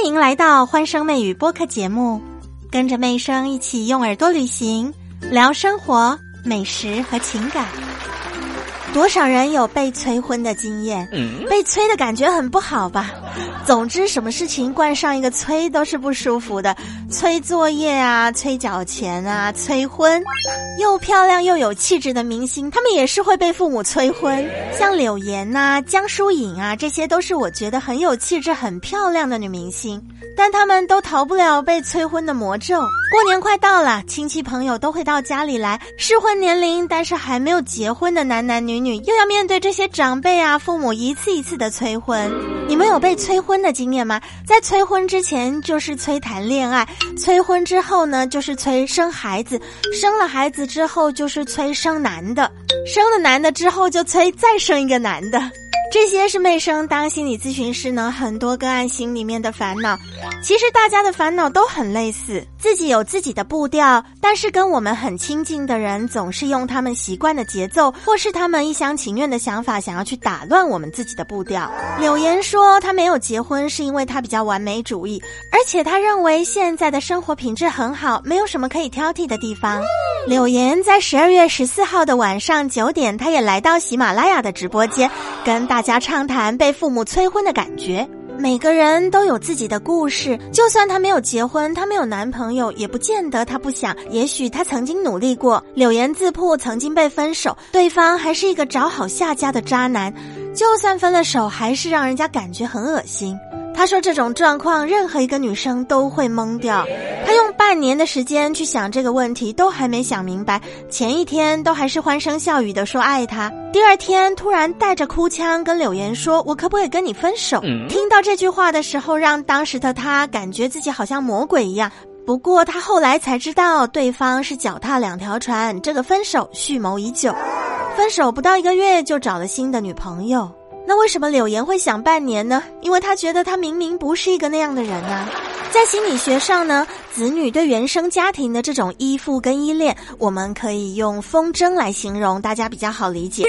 欢迎来到欢声妹语播客节目，跟着妹声一起用耳朵旅行，聊生活、美食和情感。多少人有被催婚的经验？被催的感觉很不好吧？总之，什么事情冠上一个“催”都是不舒服的。催作业啊，催缴钱啊，催婚。又漂亮又有气质的明星，他们也是会被父母催婚。像柳岩呐、江疏影啊，这些都是我觉得很有气质、很漂亮的女明星。但他们都逃不了被催婚的魔咒。过年快到了，亲戚朋友都会到家里来。适婚年龄但是还没有结婚的男男女女，又要面对这些长辈啊、父母一次一次的催婚。你们有被催催婚的经验吗？在催婚之前就是催谈恋爱，催婚之后呢就是催生孩子，生了孩子之后就是催生男的，生了男的之后就催再生一个男的。这些是妹生当心理咨询师呢，很多个案心里面的烦恼。其实大家的烦恼都很类似，自己有自己的步调，但是跟我们很亲近的人总是用他们习惯的节奏，或是他们一厢情愿的想法，想要去打乱我们自己的步调。柳岩说，她没有结婚是因为她比较完美主义，而且她认为现在的生活品质很好，没有什么可以挑剔的地方。柳岩在十二月十四号的晚上九点，她也来到喜马拉雅的直播间，跟大家畅谈被父母催婚的感觉。每个人都有自己的故事，就算她没有结婚，她没有男朋友，也不见得她不想。也许她曾经努力过。柳岩自曝曾经被分手，对方还是一个找好下家的渣男，就算分了手，还是让人家感觉很恶心。她说这种状况，任何一个女生都会懵掉。她用半年的时间去想这个问题，都还没想明白。前一天都还是欢声笑语的说爱他，第二天突然带着哭腔跟柳岩说：“我可不可以跟你分手？”听到这句话的时候，让当时的他感觉自己好像魔鬼一样。不过他后来才知道，对方是脚踏两条船，这个分手蓄谋已久。分手不到一个月就找了新的女朋友。那为什么柳岩会想半年呢？因为她觉得她明明不是一个那样的人啊。在心理学上呢，子女对原生家庭的这种依附跟依恋，我们可以用风筝来形容，大家比较好理解。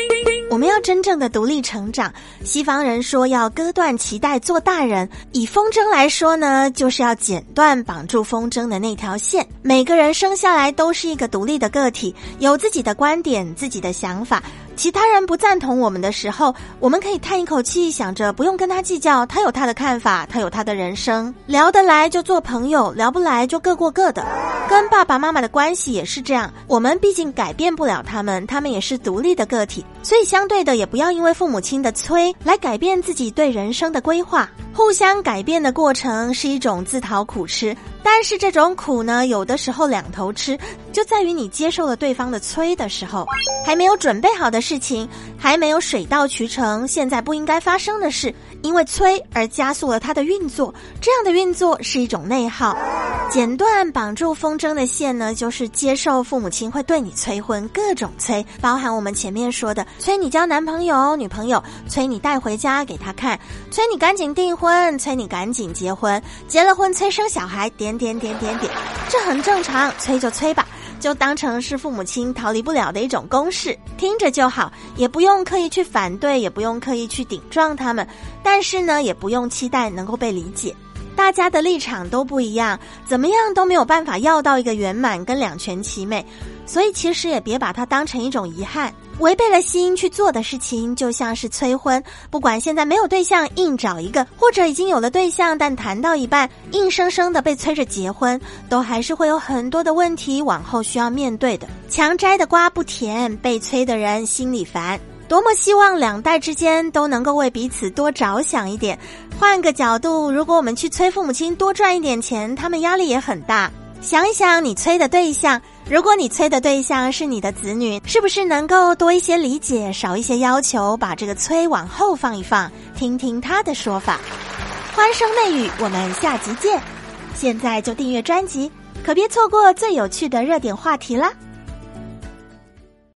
我们要真正的独立成长，西方人说要割断脐带做大人，以风筝来说呢，就是要剪断绑住风筝的那条线。每个人生下来都是一个独立的个体，有自己的观点、自己的想法。其他人不赞同我们的时候，我们可以叹一口气，想着不用跟他计较，他有他的看法，他有他的人生，聊得来就做朋友，聊不来就各过各的。跟爸爸妈妈的关系也是这样，我们毕竟改变不了他们，他们也是独立的个体，所以相对的也不要因为父母亲的催来改变自己对人生的规划。互相改变的过程是一种自讨苦吃，但是这种苦呢，有的时候两头吃，就在于你接受了对方的催的时候，还没有准备好的事情，还没有水到渠成，现在不应该发生的事，因为催而加速了它的运作，这样的运作是一种内耗。剪断绑住风筝的线呢，就是接受父母亲会对你催婚，各种催，包含我们前面说的催你交男朋友、女朋友，催你带回家给他看，催你赶紧订婚，催你赶紧结婚，结了婚催生小孩，点点点点点，这很正常，催就催吧，就当成是父母亲逃离不了的一种公式，听着就好，也不用刻意去反对，也不用刻意去顶撞他们，但是呢，也不用期待能够被理解。大家的立场都不一样，怎么样都没有办法要到一个圆满跟两全其美，所以其实也别把它当成一种遗憾。违背了心去做的事情，就像是催婚。不管现在没有对象，硬找一个，或者已经有了对象，但谈到一半，硬生生的被催着结婚，都还是会有很多的问题往后需要面对的。强摘的瓜不甜，被催的人心里烦。多么希望两代之间都能够为彼此多着想一点。换个角度，如果我们去催父母亲多赚一点钱，他们压力也很大。想一想，你催的对象，如果你催的对象是你的子女，是不是能够多一些理解，少一些要求，把这个催往后放一放，听听他的说法？欢声媚语，我们下集见。现在就订阅专辑，可别错过最有趣的热点话题了。